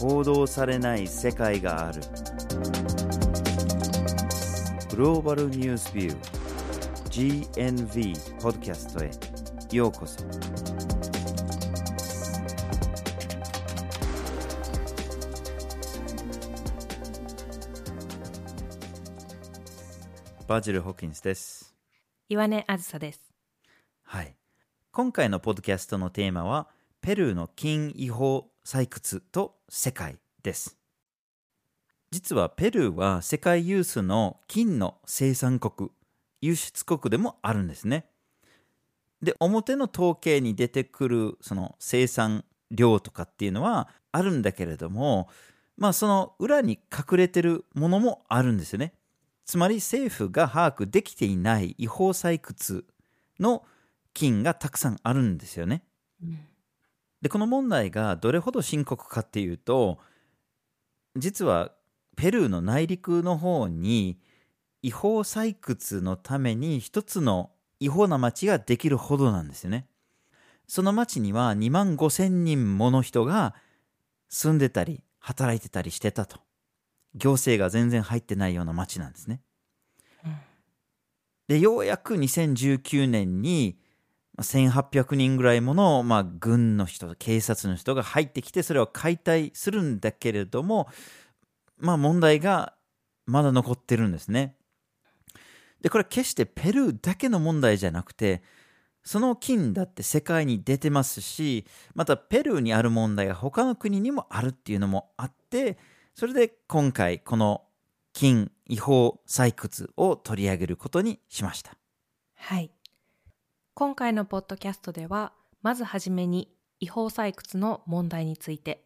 報道されない世界がある。グローバルニュースビュー GNV ポッドキャストへようこそ。バジル・ホッキンスです。岩根あずさです。はい。今回のポッドキャストのテーマはペルーの金違法採掘と世界です。実はペルーは世界有数の金の生産国輸出国でもあるんですね。で表の統計に出てくるその生産量とかっていうのはあるんだけれどもまあその裏に隠れてるものもあるんですよね。つまり政府が把握できていない違法採掘の金がたくさんあるんですよね。でこの問題がどれほど深刻かっていうと実はペルーの内陸の方に違法採掘のために一つの違法な町ができるほどなんですよね。その町には2万5千人もの人が住んでたり働いてたりしてたと。行政が全然入ってないような町なんですね、うん。でようやく2019年にまあ1800人ぐらいもの、まあ、軍の人警察の人が入ってきてそれを解体するんだけれどもまあ問題がまだ残ってるんですねでこれ決してペルーだけの問題じゃなくてその金だって世界に出てますしまたペルーにある問題が他の国にもあるっていうのもあってそれで今回この金違法採掘を取り上げることにしましたはい。今回のポッドキャストでは、まずはじめに違法採掘の問題について、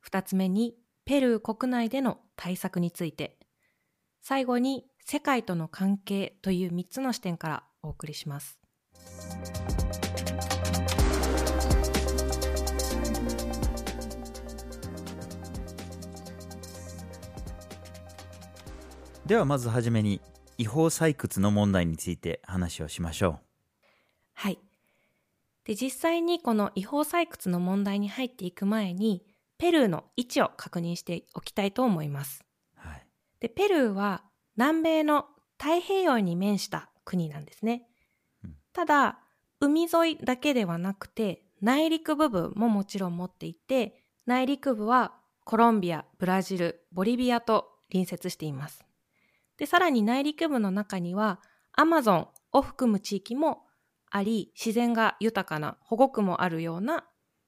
二つ目にペルー国内での対策について、最後に世界との関係という三つの視点からお送りします。ではまずはじめに違法採掘の問題について話をしましょうはい。で、実際にこの違法採掘の問題に入っていく前に、ペルーの位置を確認しておきたいと思います。う。はい。で、ペルーは南米の太平洋に面した国なんですねうん。ただ、海沿いだけではなくて、内陸部分ももちろん持っていて、内陸部はコロンビア、ブラジル、ボリビアと隣接しています。で、さらに内陸部の中には、アマゾンを含む地域もあり、自然が豊かな保護区もあるような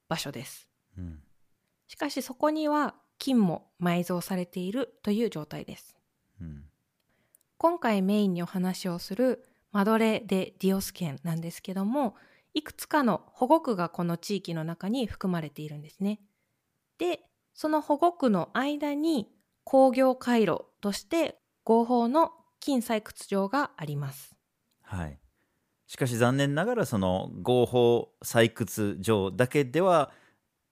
場所です。うん。しかしそこには金も埋蔵されているという状態です。うん。今回メインにお話をするマドレ・デ・ディオス県なんですけども、いくつかの保護区がこの地域の中に含まれているんですね。で、その保護区の間に工業回路として合法の金採掘場があります。はい。しかし残念ながらその合法採掘場だけでは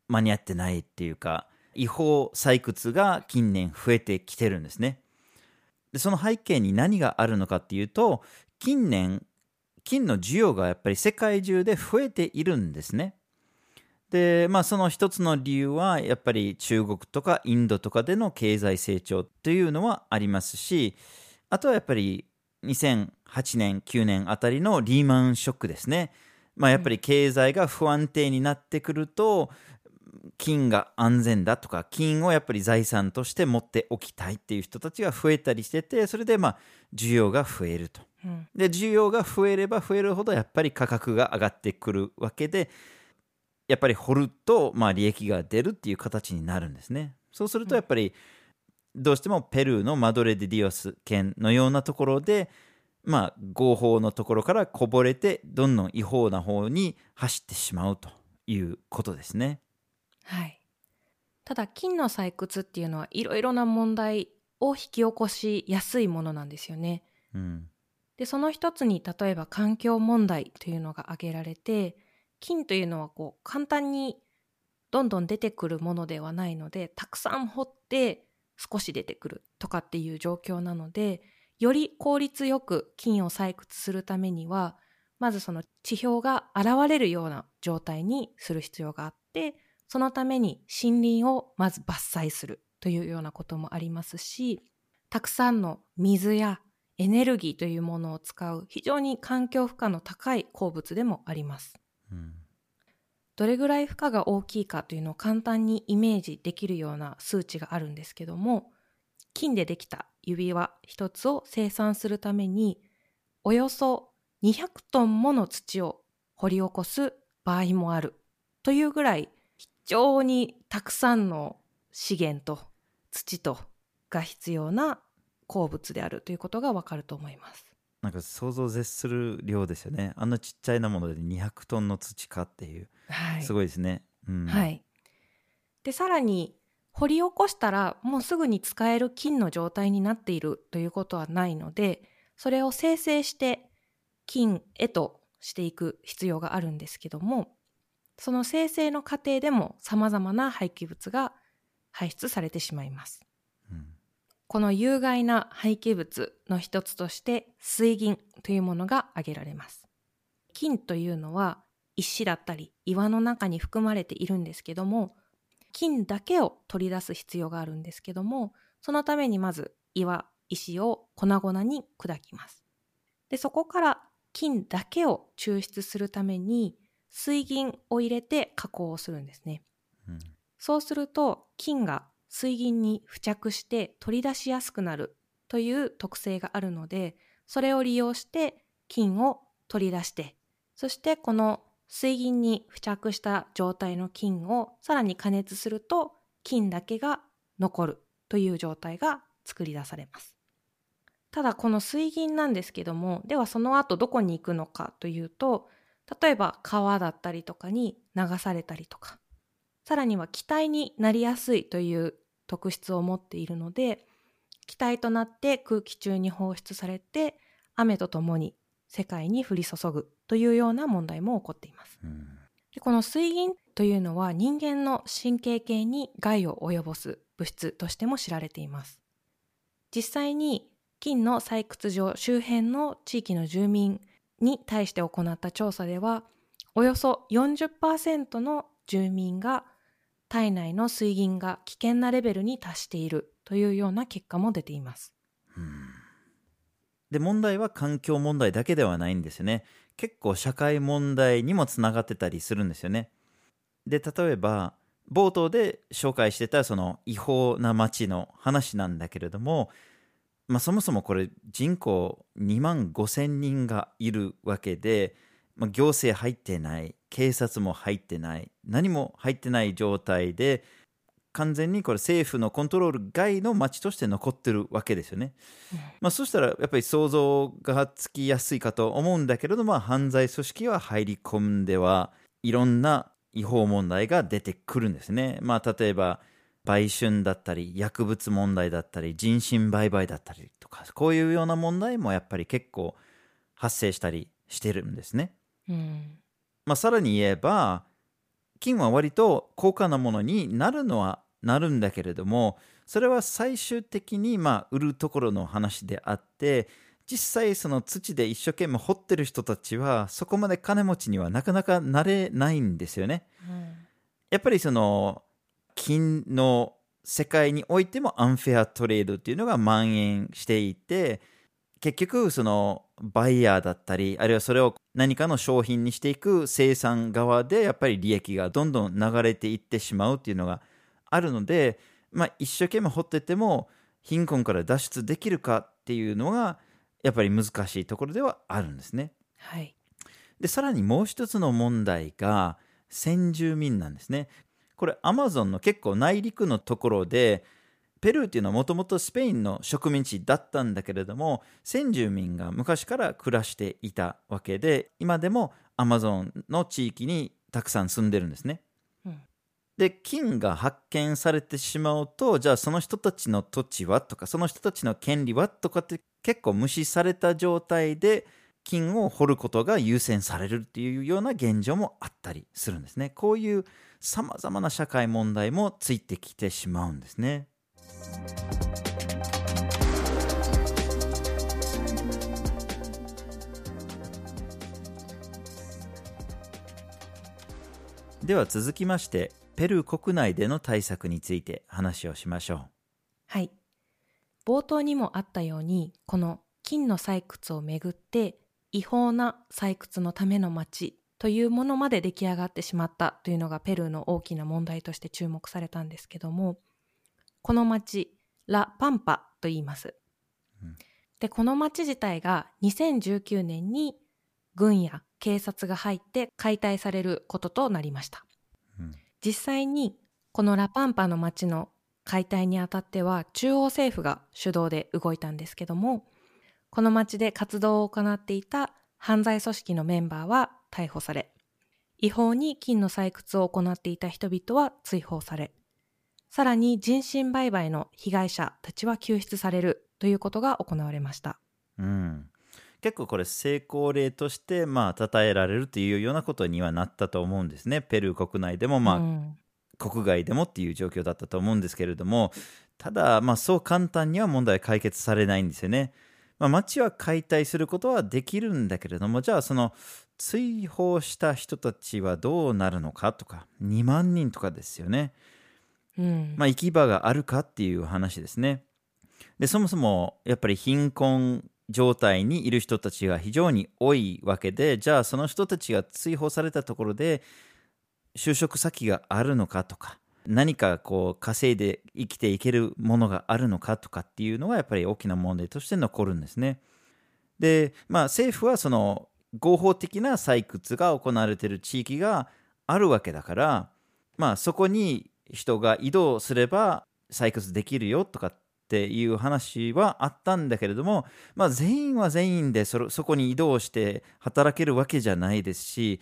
間に合ってないっていうか違法採掘が近年増えてきてるんですね。でその背景に何があるのかっていうと近年金の需要がやっぱり世界中で増えているんですね。でまあその一つの理由はやっぱり中国とかインドとかでの経済成長というのはありますしあとはやっぱり2008年9年あたりのリーマンショックですね。まあやっぱり経済が不安定になってくると金が安全だとか金をやっぱり財産として持っておきたいっていう人たちが増えたりしててそれでまあ需要が増えると。うんで需要が増えれば増えるほどやっぱり価格が上がってくるわけでやっぱり掘るとまあ利益が出るっていう形になるんですね。そうするとやっぱりどうしてもペルーのマドレ・デ・ディオス県のようなところでまあ合法のところからこぼれてどんどん違法な方に走ってしまうということですね。はい。ただ金の採掘っていうのはいろいろな問題を引き起こしやすいものなんですよね。うんでその一つに例えば環境問題というのが挙げられて金というのはこう簡単にどんどん出てくるものではないのでたくさん掘って少し出てくるとかっていう状況なのでより効率よく金を採掘するためにはまずその地表が現れるような状態にする必要があってそのために森林をまず伐採するというようなこともありますし、たくさんの水やエネルギーというものを使う非常に環境負荷の高い鉱物でもあります。うんどれぐらい負荷が大きいかというのを簡単にイメージできるような数値があるんですけども、金でできた指輪一つを生産するために、およそ200トンもの土を掘り起こす場合もあるというぐらい非常にたくさんの資源と土とが必要な鉱物であるということがわかると思います。なんか想像を絶する量ですよね。あんなちっちゃいなもので200トンの土かっていう。はい。すごいですね、うん、はい。で、さらに掘り起こしたらもうすぐに使える金の状態になっているということはないので、それを生成して金へとしていく必要があるんですけども、その生成の過程でも様々な廃棄物が排出されてしまいます。うんこの有害な廃棄物の一つとして水銀というものが挙げられます。金というのは石だったり岩の中に含まれているんですけども、金だけを取り出す必要があるんですけども、そのためにまず岩、石を粉々に砕きます。で、そこから金だけを抽出するために水銀を入れて加工をするんですね。うんそうすると金が水銀に付着して取り出しやすくなるという特性があるので、それを利用して金を取り出して、そしてこの水銀に付着した状態の金をさらに加熱すると金だけが残るという状態が作り出されます。ただこの水銀なんですけども、ではその後どこに行くのかというと、例えば川だったりとかに流されたりとか、さらには気体になりやすいという特質を持っているので、気体となって空気中に放出されて、雨とともに世界に降り注ぐというような問題も起こっています。うんでこの水銀というのは人間の神経系に害を及ぼす物質としても知られています。実際に金の採掘場周辺の地域の住民に対して行った調査では、およそ40%の住民が体内の水銀が危険なレベルに達しているというような結果も出ています。で問題は環境問題だけではないんですよね結構社会問題にもつながってたりするんですよね。で例えば冒頭で紹介してたその違法な町の話なんだけれども、まあ、そもそもこれ人口2万5千人がいるわけで、まあ、行政入ってない警察も入ってない何も入ってない状態で完全にこれ政府のコントロール外の町として残ってるわけですよね。まあ、そしたらやっぱり想像がつきやすいかと思うんだけれども、犯罪組織は入り込んではいろんな違法問題が出てくるんですね。まあ、例えば売春だったり薬物問題だったり人身売買だったりとかこういうような問題もやっぱり結構発生したりしてるんですね。うん。まあ、さらに言えば金は割と高価なものになるのはなるんだけれどもそれは最終的にまあ売るところの話であって実際その土で一生懸命掘ってる人たちはそこまで金持ちにはなかなかなれないんですよね。やっぱりその金の世界においてもアンフェアトレードっていうのが蔓延していて結局そのバイヤーだったりあるいはそれを何かの商品にしていく生産側でやっぱり利益がどんどん流れていってしまうっていうのがあるので、まあ、一生懸命掘ってても貧困から脱出できるかっていうのがやっぱり難しいところではあるんですね。はい。でさらにもう一つの問題が先住民なんですね。これアマゾンの結構内陸のところでペルーっていうのはもともとスペインの植民地だったんだけれども先住民が昔から暮らしていたわけで今でもアマゾンの地域にたくさん住んでるんですね。うんで金が発見されてしまうとじゃあその人たちの土地はとかその人たちの権利はとかって結構無視された状態で金を掘ることが優先されるっていうような現状もあったりするんですね。こういうさまざまな社会問題もついてきてしまうんですね。では続きましてペルー国内での対策について話をしましょう。はい。冒頭にもあったように、この金の採掘をめぐって違法な採掘のための町というものまで出来上がってしまったというのがペルーの大きな問題として注目されたんですけども、この町、ラ・パンパと言います。で、この町自体が2019年に軍や警察が入って解体されることとなりました。実際にこのラパンパの町の解体にあたっては中央政府が主導で動いたんですけどもこの町で活動を行っていた犯罪組織のメンバーは逮捕され違法に金の採掘を行っていた人々は追放されさらに人身売買の被害者たちは救出されるということが行われました。うん、結構これ成功例としてまあ称えられるというようなことにはなったと思うんですね。ペルー国内でもまあ、うん。国外でもっていう状況だったと思うんですけれども。ただまあそう簡単には問題は解決されないんですよね、まあ、町は解体することはできるんだけれどもじゃあその追放した人たちはどうなるのかとか2万人とかですよねうんまあ、行き場があるかっていう話ですね。でそもそもやっぱり貧困状態にいる人たちが非常に多いわけでじゃあその人たちが追放されたところで就職先があるのかとか何かこう稼いで生きていけるものがあるのかとかっていうのがやっぱり大きな問題として残るんですね。でまあ政府はその合法的な採掘が行われている地域があるわけだからまあそこに人が移動すれば採掘できるよとかっていう話はあったんだけれども、まあ、全員は全員でそそこに移動して働けるわけじゃないですし、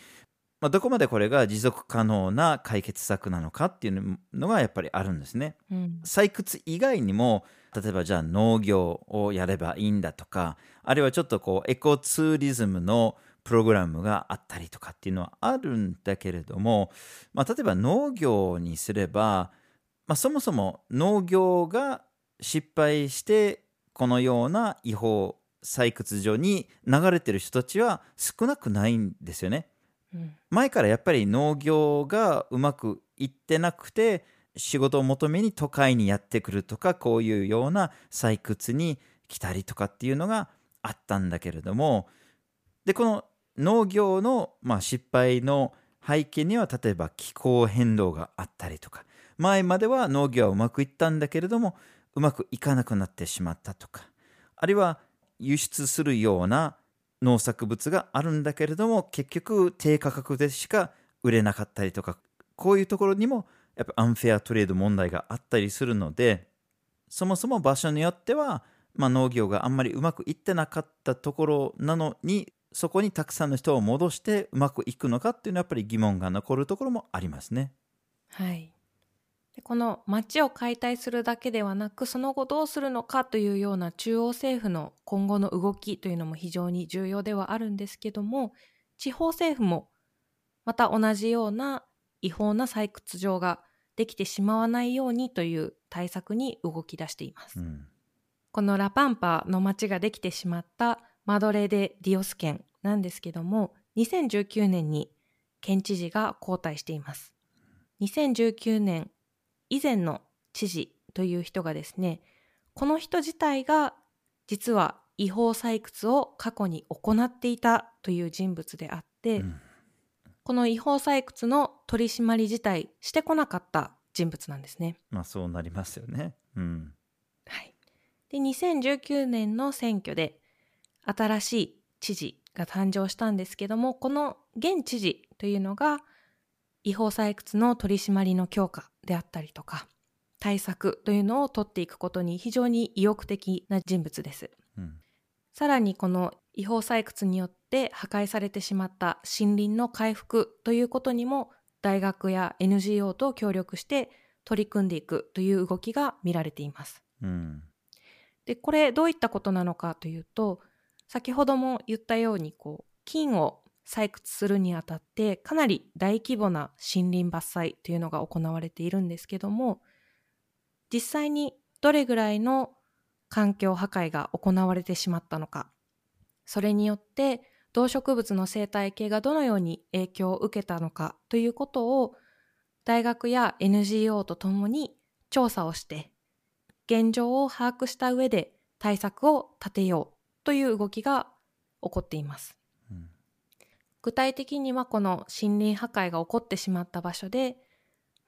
まあ、どこまでこれが持続可能な解決策なのかっていうのがやっぱりあるんですね。うん採掘以外にも例えばじゃあ農業をやればいいんだとかあるいはちょっとこうエコツーリズムのプログラムがあったりとかっていうのはあるんだけれども、まあ、例えば農業にすれば、まあ、そもそも農業が失敗してこのような違法採掘所に流れてる人たちは少なくないんですよね。うん前からやっぱり農業がうまくいってなくて仕事を求めに都会にやってくるとかこういうような採掘に来たりとかっていうのがあったんだけれどもでこの農業の、まあ、失敗の背景には例えば気候変動があったりとか。前までは農業はうまくいったんだけれどもうまくいかなくなってしまったとか。あるいは輸出するような農作物があるんだけれども結局低価格でしか売れなかったりとか。こういうところにもやっぱアンフェアトレード問題があったりするのでそもそも場所によっては、まあ、農業があんまりうまくいってなかったところなのにそこにたくさんの人を戻してうまくいくのかっていうのはやっぱり疑問が残るところもありますね。はい。でこの町を解体するだけではなくその後どうするのかというような中央政府の今後の動きというのも非常に重要ではあるんですけども地方政府もまた同じような違法な採掘場ができてしまわないようにという対策に動き出しています。うんこのラパンパの町ができてしまったマドレ・デ・ディオス県なんですけども2019年に県知事が交代しています。2019年以前の知事という人がですねこの人自体が実は違法採掘を過去に行っていたという人物であって、うん。この違法採掘の取り締まり自体してこなかった人物なんですね。まあそうなりますよね。うん。はい、で2019年の選挙で新しい知事が誕生したんですけどもこの現知事というのが違法採掘の取り締まりの強化であったりとか対策というのを取っていくことに非常に意欲的な人物です。うんさらにこの違法採掘によって破壊されてしまった森林の回復ということにも大学や NGO と協力して取り組んでいくという動きが見られています。うんでこれどういったことなのかというと先ほども言ったようにこう金を採掘するにあたってかなり大規模な森林伐採というのが行われているんですけども実際にどれぐらいの環境破壊が行われてしまったのかそれによって動植物の生態系がどのように影響を受けたのかということを大学や NGO とともに調査をして現状を把握した上で対策を立てようという動きが起こっています。うん具体的にはこの森林破壊が起こってしまった場所で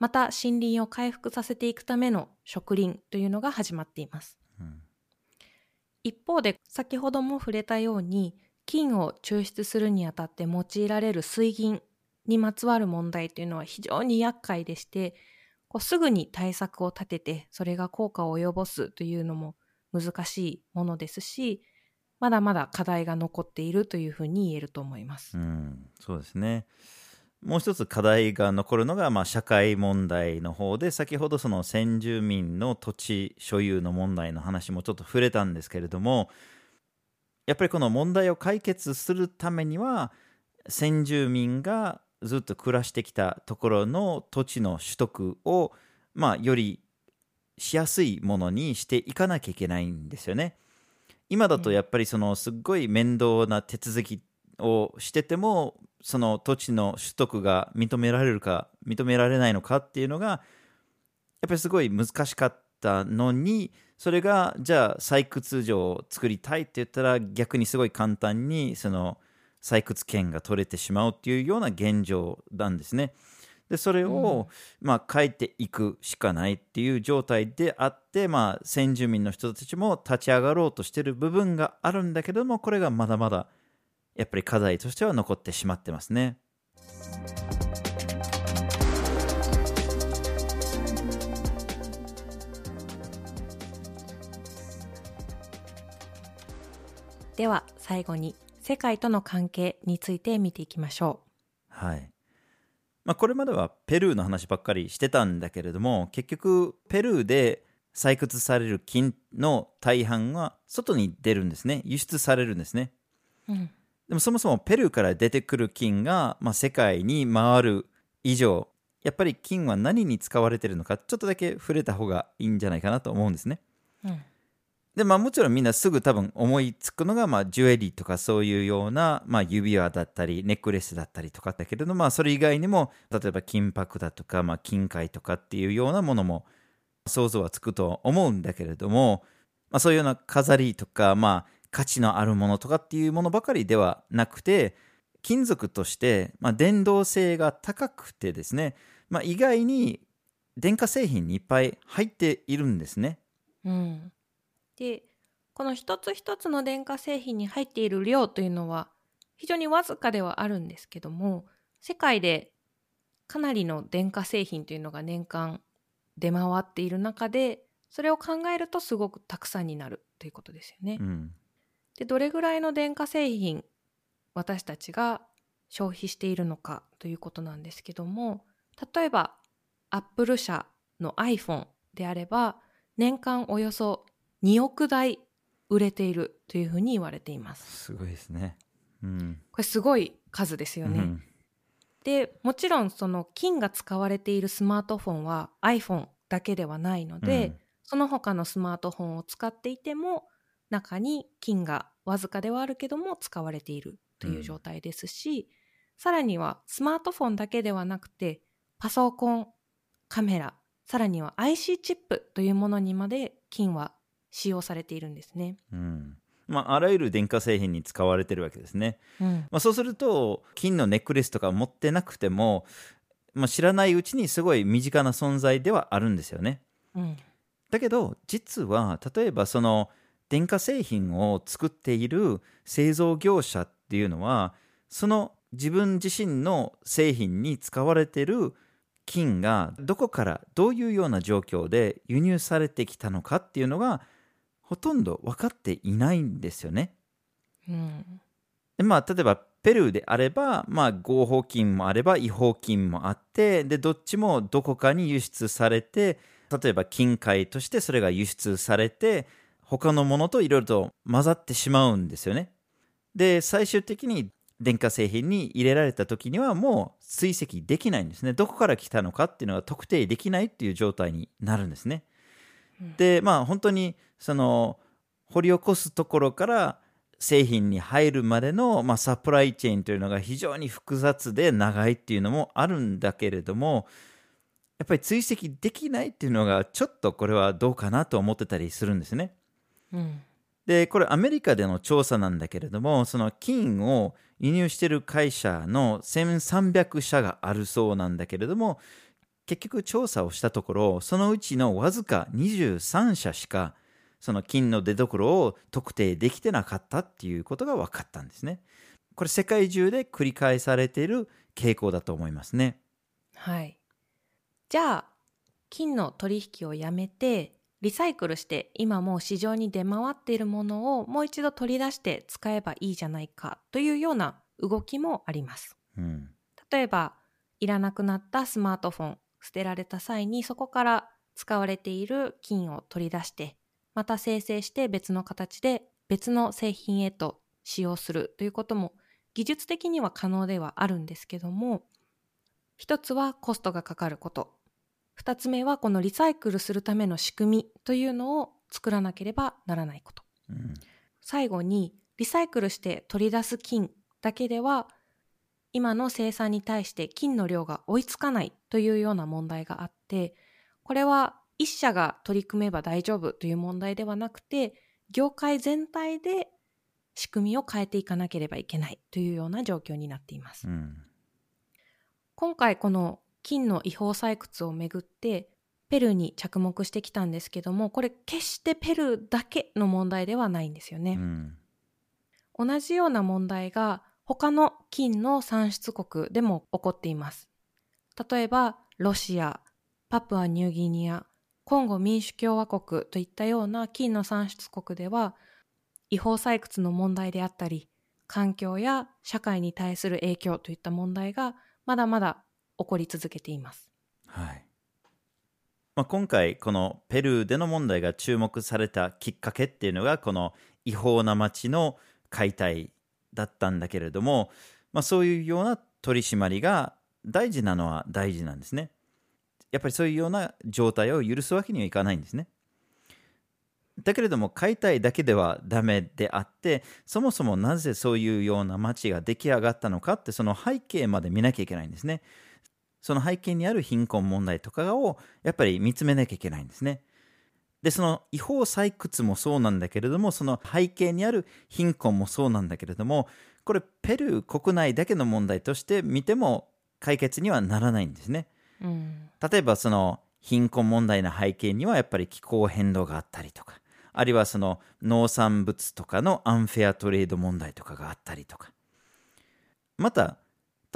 また森林を回復させていくための植林というのが始まっています。うん一方で先ほども触れたように菌を抽出するにあたって用いられる水銀にまつわる問題というのは非常に厄介でしてこうすぐに対策を立ててそれが効果を及ぼすというのも難しいものですしまだまだ課題が残っているというふうに言えると思います。うん、そうですね。もう一つ課題が残るのが、まあ、社会問題の方で先ほどその先住民の土地所有の問題の話もちょっと触れたんですけれどもやっぱりこの問題を解決するためには先住民がずっと暮らしてきたところの土地の取得を、まあ、よりしやすいものにしていかなきゃいけないんですよね。今だとやっぱりそのすっごい面倒な手続きをしててもその土地の取得が認められるか認められないのかっていうのがやっぱりすごい難しかったのにそれがじゃあ採掘場を作りたいって言ったら逆にすごい簡単にその採掘権が取れてしまうっていうような現状なんですね。でそれを、まあ、変えていくしかないっていう状態であって、まあ、先住民の人たちも立ち上がろうとしてる部分があるんだけどもこれがまだまだやっぱり課題としては残ってしまってますね。では最後に世界との関係について見ていきましょはいまあ、これまではペルーの話ばっかりしてたんだけれども結局ペルーで採掘される金の大半が外に出るんですね。輸出されるんですね。う。うん。でもそもそもペルーから出てくる金が、まあ、世界に回る以上やっぱり金は何に使われてるのかちょっとだけ触れた方がいいんじゃないかなと思うんですね。うんでまあもちろんみんなすぐ多分思いつくのが、まあ、ジュエリーとかそういうような、まあ、指輪だったりネックレスだったりとかだけれどまあそれ以外にも例えば金箔だとか、まあ、金塊とかっていうようなものも想像はつくと思うんだけれども、まあ、そういうような飾りとか、まあ、価値のあるものとかっていうものばかりではなくて金属として、まあ、電動性が高くてですね、まあ、意外に電化製品にいっぱい入っているんですね。うん、でこの一つ一つの電化製品に入っている量というのは非常にわずかではあるんですけども世界でかなりの電化製品というのが年間出回っている中でそれを考えるとすごくたくさんになるということですよね。うんでどれぐらいの電化製品私たちが消費しているのかということなんですけども例えばアップル社の iPhone であれば年間およそ2億台売れているというふうに言われています。すごいですね。うん。これすごい数ですよね。うんでもちろんその金が使われているスマートフォンは iPhone だけではないので、うんその他のスマートフォンを使っていても中に金がわずかではあるけども使われているという状態ですし、さらにはスマートフォンだけではなくてパソコンカメラさらには IC チップというものにまで金は使用されているんですね。うんまあ、あらゆる電化製品に使われてるわけですね。うんまあ、そうすると金のネックレスとか持ってなくても、まあ、知らないうちにすごい身近な存在ではあるんですよね。うんだけど実は例えばその電化製品を作っている製造業者っていうのはその自分自身の製品に使われている金がどこからどういうような状況で輸入されてきたのかっていうのがほとんど分かっていないんですよね。うんでまあ、例えばペルーであれば、まあ、合法金もあれば違法金もあってでどっちもどこかに輸出されて例えば金塊としてそれが輸出されて他のものといろいろと混ざってしまうんですよね。で最終的に電化製品に入れられた時にはもう追跡できないんですねどこから来たのかっていうのが特定できないっていう状態になるんですね。うんでまあ本当にその掘り起こすところから製品に入るまでの、まあ、サプライチェーンというのが非常に複雑で長いっていうのもあるんだけれどもやっぱり追跡できないっていうのがちょっとこれはどうかなと思ってたりするんですね。うんでこれアメリカでの調査なんだけれどもその金を輸入している会社の1300社があるそうなんだけれども結局調査をしたところそのうちのわずか23社しかその金の出所を特定できてなかったっていうことが分かったんですね。これ世界中で繰り返されている傾向だと思いますね。はい。じゃあ、金の取引をやめて、リサイクルして今もう市場に出回っているものをもう一度取り出して使えばいいじゃないかというような動きもあります。うん、例えば、いらなくなったスマートフォン、捨てられた際にそこから使われている金を取り出して、また生成して別の形で別の製品へと使用するということも技術的には可能ではあるんですけども、一つはコストがかかること。二つ目はこのリサイクルするための仕組みというのを作らなければならないこと。うん最後にリサイクルして取り出す金だけでは今の生産に対して金の量が追いつかないというような問題があってこれは一社が取り組めば大丈夫という問題ではなくて業界全体で仕組みを変えていかなければいけないというような状況になっています。うん今回この金の違法採掘をめぐってペルーに着目してきたんですけどもこれ決してペルーだけの問題ではないんですよね。うん同じような問題が他の金の産出国でも起こっています。例えばロシア、パプアニューギニア、コンゴ民主共和国といったような金の産出国では違法採掘の問題であったり環境や社会に対する影響といった問題がまだまだ起こり続けています。はいまあ、今回このペルーでの問題が注目されたきっかけっていうのがこの違法な町の解体だったんだけれども、まあ、そういうような取り締まりが大事なのは大事なんですね。やっぱりそういうような状態を許すわけにはいかないんですね。だけれども解体だけではダメであってそもそもなぜそういうような町が出来上がったのかってその背景まで見なきゃいけないんですね。その背景にある貧困問題とかをやっぱり見つめなきゃいけないんですね。で、その違法採掘もそうなんだけれども、その背景にある貧困もそうなんだけれども、これペルー国内だけの問題として見ても解決にはならないんですね。うん、例えばその貧困問題の背景にはやっぱり気候変動があったりとか、あるいはその農産物とかのアンフェアトレード問題とかがあったりとか。また、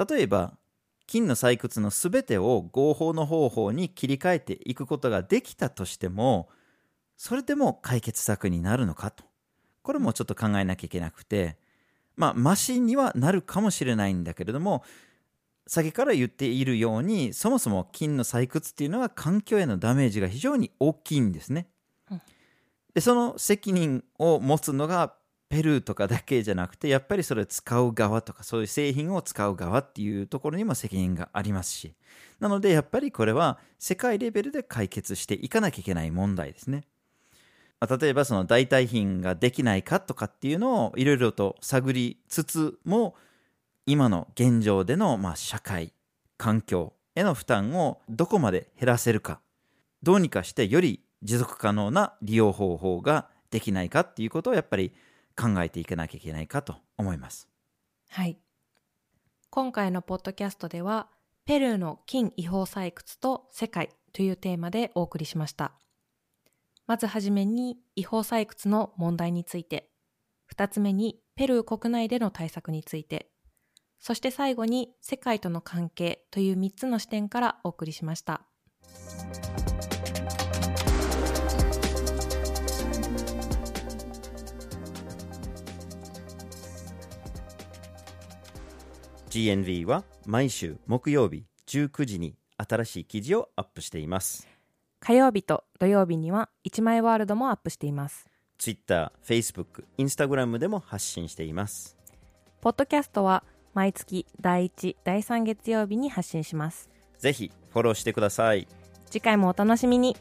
例えば金の採掘のすべてを合法の方法に切り替えていくことができたとしても、それでも解決策になるのかと。これもちょっと考えなきゃいけなくて、まあ、マシンにはなるかもしれないんだけれども、先から言っているように、そもそも金の採掘っていうのは環境へのダメージが非常に大きいんですね。うんで、その責任を持つのがペルーとかだけじゃなくて、やっぱりそれを使う側とか、そういう製品を使う側っていうところにも責任がありますし、なのでやっぱりこれは世界レベルで解決していかなきゃいけない問題ですね。まあ例えばその代替品ができないかとかっていうのをいろいろと探りつつも今の現状でのまあ社会環境への負担をどこまで減らせるかどうにかしてより持続可能な利用方法ができないかっていうことをやっぱり考えていかなきゃいけないかと思います。はい。今回のポッドキャストでは、ペルーの金違法採掘と世界というテーマでお送りしました。まずはじめに違法採掘の問題について、二つ目にペルー国内での対策について、そして最後に世界との関係という三つの視点からお送りしました。GNV は毎週木曜日19時に新しい記事をアップしています。火曜日と土曜日には一枚ワールドもアップしています。Twitter、Facebook、Instagram でも発信しています。ポッドキャストは毎月第1、第3月曜日に発信します。ぜひフォローしてください。次回もお楽しみに。